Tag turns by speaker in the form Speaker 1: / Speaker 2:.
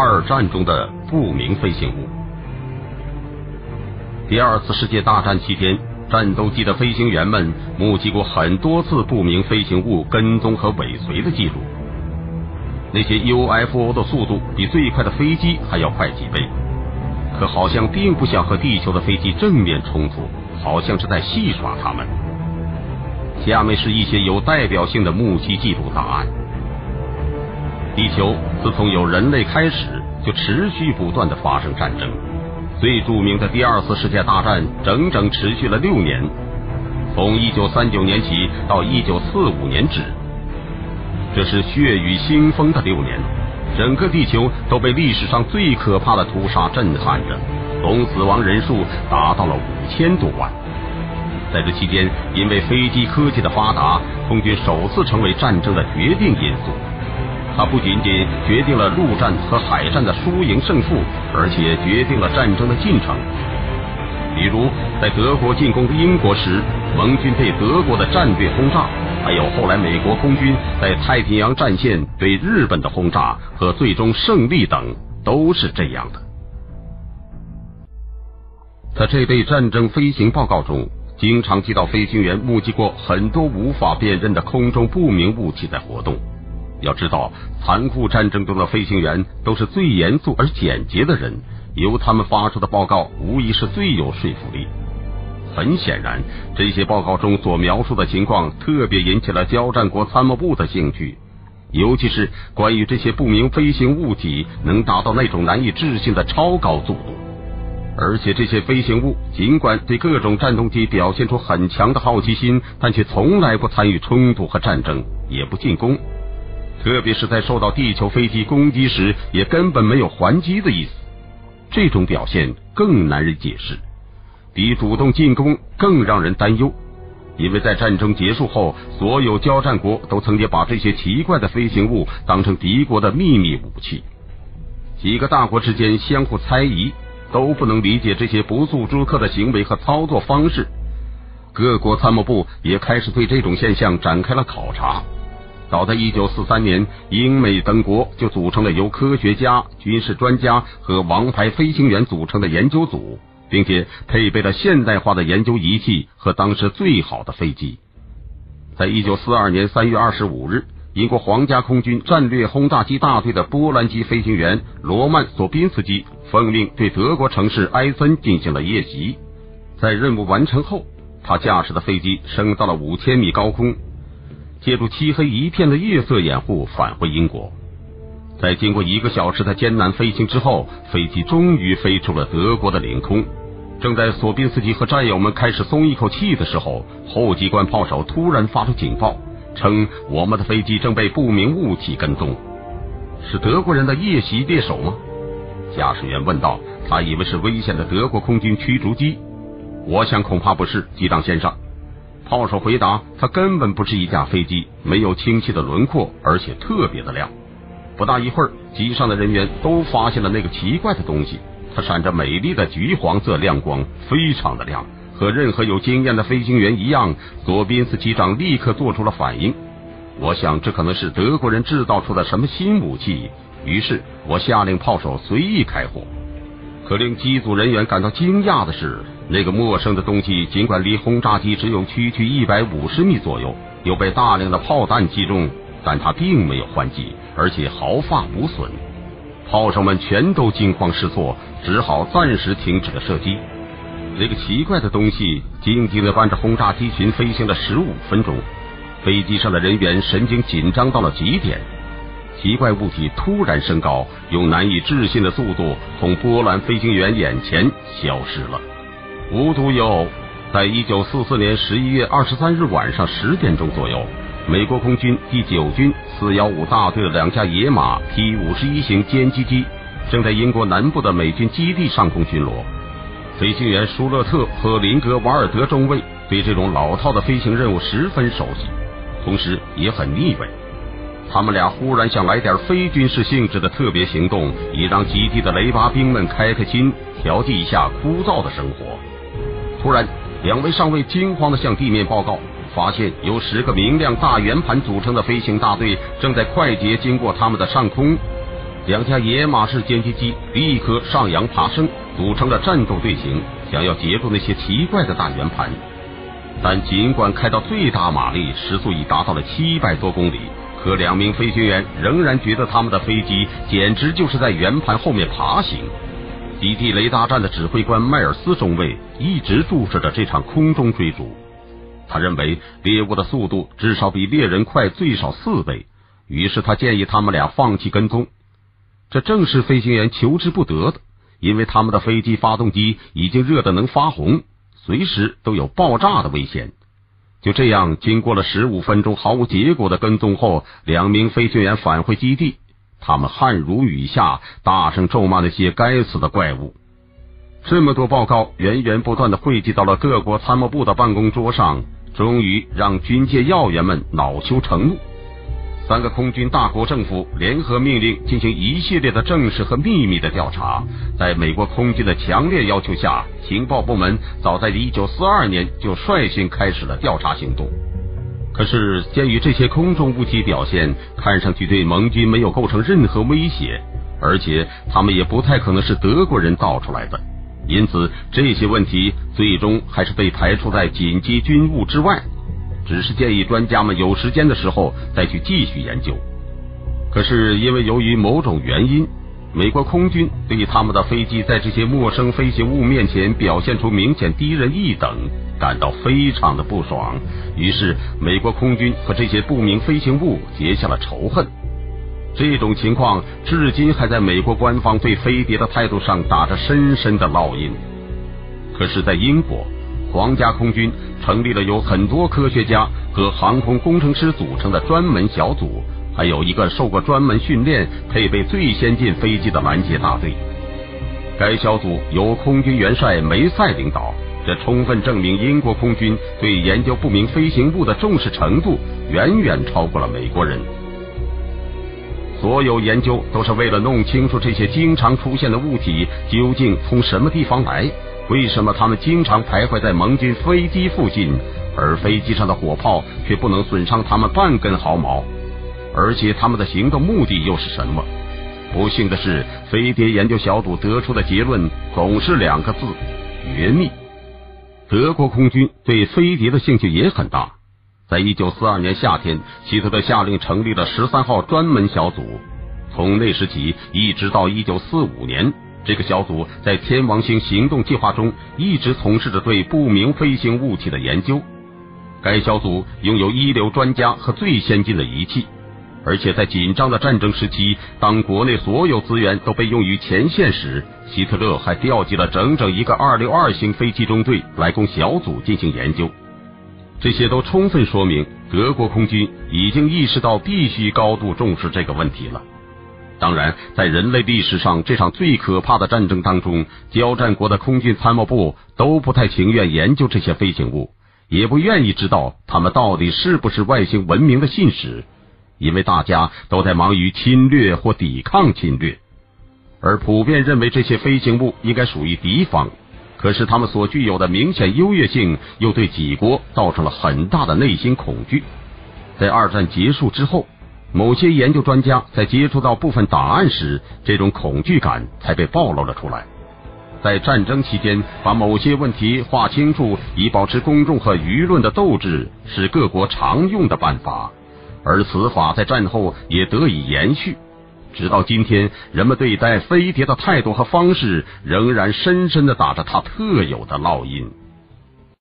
Speaker 1: 二战中的不明飞行物。第二次世界大战期间，战斗机的飞行员们目击过很多次不明飞行物跟踪和尾随的记录。那些 UFO 的速度比最快的飞机还要快几倍，可好像并不想和地球的飞机正面冲突，好像是在戏耍他们。下面是一些有代表性的目击记录档案：地球自从有人类开始，就持续不断的发生战争。最著名的第二次世界大战整整持续了六年，从一九三九年起到一九四五年止。这是血雨腥风的六年，整个地球都被历史上最可怕的屠杀震撼着，总死亡人数达到了五千多万。在这期间，因为飞机科技的发达，空军首次成为战争的决定因素。它不仅仅决定了陆战和海战的输赢胜负，而且决定了战争的进程。比如，在德国进攻英国时，盟军对德国的战略轰炸。还有后来美国空军在太平洋战线对日本的轰炸和最终胜利等都是这样的。在这类战争飞行报告中，经常提到飞行员目击过很多无法辨认的空中不明物体在活动。要知道，残酷战争中的飞行员都是最严肃而简洁的人，由他们发出的报告无疑是最有说服力。很显然，这些报告中所描述的情况特别引起了交战国参谋部的兴趣，尤其是关于这些不明飞行物体能达到那种难以置信的超高速度。而且，这些飞行物尽管对各种战斗机表现出很强的好奇心，但却从来不参与冲突和战争，也不进攻。特别是在受到地球飞机攻击时，也根本没有还击的意思。这种表现更难以解释。比主动进攻更让人担忧，因为在战争结束后，所有交战国都曾经把这些奇怪的飞行物当成敌国的秘密武器。几个大国之间相互猜疑，都不能理解这些不速之客的行为和操作方式。各国参谋部也开始对这种现象展开了考察。早在一九四三年，英美等国就组成了由科学家、军事专家和王牌飞行员组成的研究组。并且配备了现代化的研究仪器和当时最好的飞机。在一九四二年三月二十五日，英国皇家空军战略轰炸机大队的波兰籍飞行员罗曼·索宾斯基奉命对德国城市埃森进行了夜袭。在任务完成后，他驾驶的飞机升到了五千米高空，借助漆黑一片的夜色掩护返回英国。在经过一个小时的艰难飞行之后，飞机终于飞出了德国的领空。正在索宾斯基和战友们开始松一口气的时候，后机关炮手突然发出警报，称我们的飞机正被不明物体跟踪。是德国人的夜袭猎手吗？驾驶员问道。他以为是危险的德国空军驱逐机。我想恐怕不是，机长先生。炮手回答。它根本不是一架飞机，没有清晰的轮廓，而且特别的亮。不大一会儿，机上的人员都发现了那个奇怪的东西。它闪着美丽的橘黄色亮光，非常的亮。和任何有经验的飞行员一样，索宾斯机长立刻做出了反应。我想这可能是德国人制造出的什么新武器。于是我下令炮手随意开火。可令机组人员感到惊讶的是，那个陌生的东西尽管离轰炸机只有区区一百五十米左右，又被大量的炮弹击中，但它并没有还击，而且毫发无损。炮手们全都惊慌失措，只好暂时停止了射击。那个奇怪的东西静静的伴着轰炸机群飞行了十五分钟，飞机上的人员神经紧张到了极点。奇怪物体突然升高，用难以置信的速度从波兰飞行员眼前消失了。无独有偶，在一九四四年十一月二十三日晚上十点钟左右。美国空军第九军四幺五大队的两架野马 T 五十一型歼击机正在英国南部的美军基地上空巡逻。飞行员舒勒特和林格瓦尔德中尉对这种老套的飞行任务十分熟悉，同时也很腻味。他们俩忽然想来点非军事性质的特别行动，以让基地的雷巴兵们开开心，调剂一下枯燥的生活。突然，两位上尉惊慌的向地面报告。发现由十个明亮大圆盘组成的飞行大队正在快捷经过他们的上空，两架野马式歼击机立刻上扬爬升，组成了战斗队形，想要截住那些奇怪的大圆盘。但尽管开到最大马力，时速已达到了七百多公里，可两名飞行员仍然觉得他们的飞机简直就是在圆盘后面爬行。基地雷达站的指挥官迈尔斯中尉一直注视着这场空中追逐，他认为猎物的速度至少比猎人快最少四倍，于是他建议他们俩放弃跟踪。这正是飞行员求之不得的，因为他们的飞机发动机已经热得能发红。随时都有爆炸的危险。就这样，经过了十五分钟毫无结果的跟踪后，两名飞行员返回基地。他们汗如雨下，大声咒骂那些该死的怪物。这么多报告源源不断的汇集到了各国参谋部的办公桌上，终于让军界要员们恼羞成怒。三个空军大国政府联合命令进行一系列的正式和秘密的调查，在美国空军的强烈要求下，情报部门早在一九四二年就率先开始了调查行动。可是，鉴于这些空中物体表现看上去对盟军没有构成任何威胁，而且他们也不太可能是德国人造出来的，因此这些问题最终还是被排除在紧急军务之外。只是建议专家们有时间的时候再去继续研究。可是因为由于某种原因，美国空军对他们的飞机在这些陌生飞行物面前表现出明显低人一等感到非常的不爽。于是美国空军和这些不明飞行物结下了仇恨。这种情况至今还在美国官方对飞碟的态度上打着深深的烙印。可是，在英国。皇家空军成立了由很多科学家和航空工程师组成的专门小组，还有一个受过专门训练、配备最先进飞机的拦截大队。该小组由空军元帅梅塞领导，这充分证明英国空军对研究不明飞行物的重视程度远远超过了美国人。所有研究都是为了弄清楚这些经常出现的物体究竟从什么地方来。为什么他们经常徘徊在盟军飞机附近，而飞机上的火炮却不能损伤他们半根毫毛？而且他们的行动目的又是什么？不幸的是，飞碟研究小组得出的结论总是两个字：绝密。德国空军对飞碟的兴趣也很大。在一九四二年夏天，希特勒下令成立了十三号专门小组。从那时起，一直到一九四五年。这个小组在天王星行动计划中一直从事着对不明飞行物体的研究。该小组拥有一流专家和最先进的仪器，而且在紧张的战争时期，当国内所有资源都被用于前线时，希特勒还调集了整整一个二六二型飞机中队来供小组进行研究。这些都充分说明德国空军已经意识到必须高度重视这个问题了。当然，在人类历史上这场最可怕的战争当中，交战国的空军参谋部都不太情愿研究这些飞行物，也不愿意知道他们到底是不是外星文明的信使，因为大家都在忙于侵略或抵抗侵略，而普遍认为这些飞行物应该属于敌方。可是他们所具有的明显优越性，又对几国造成了很大的内心恐惧。在二战结束之后。某些研究专家在接触到部分档案时，这种恐惧感才被暴露了出来。在战争期间，把某些问题划清楚，以保持公众和舆论的斗志，是各国常用的办法。而此法在战后也得以延续，直到今天，人们对待飞碟的态度和方式，仍然深深的打着它特有的烙印。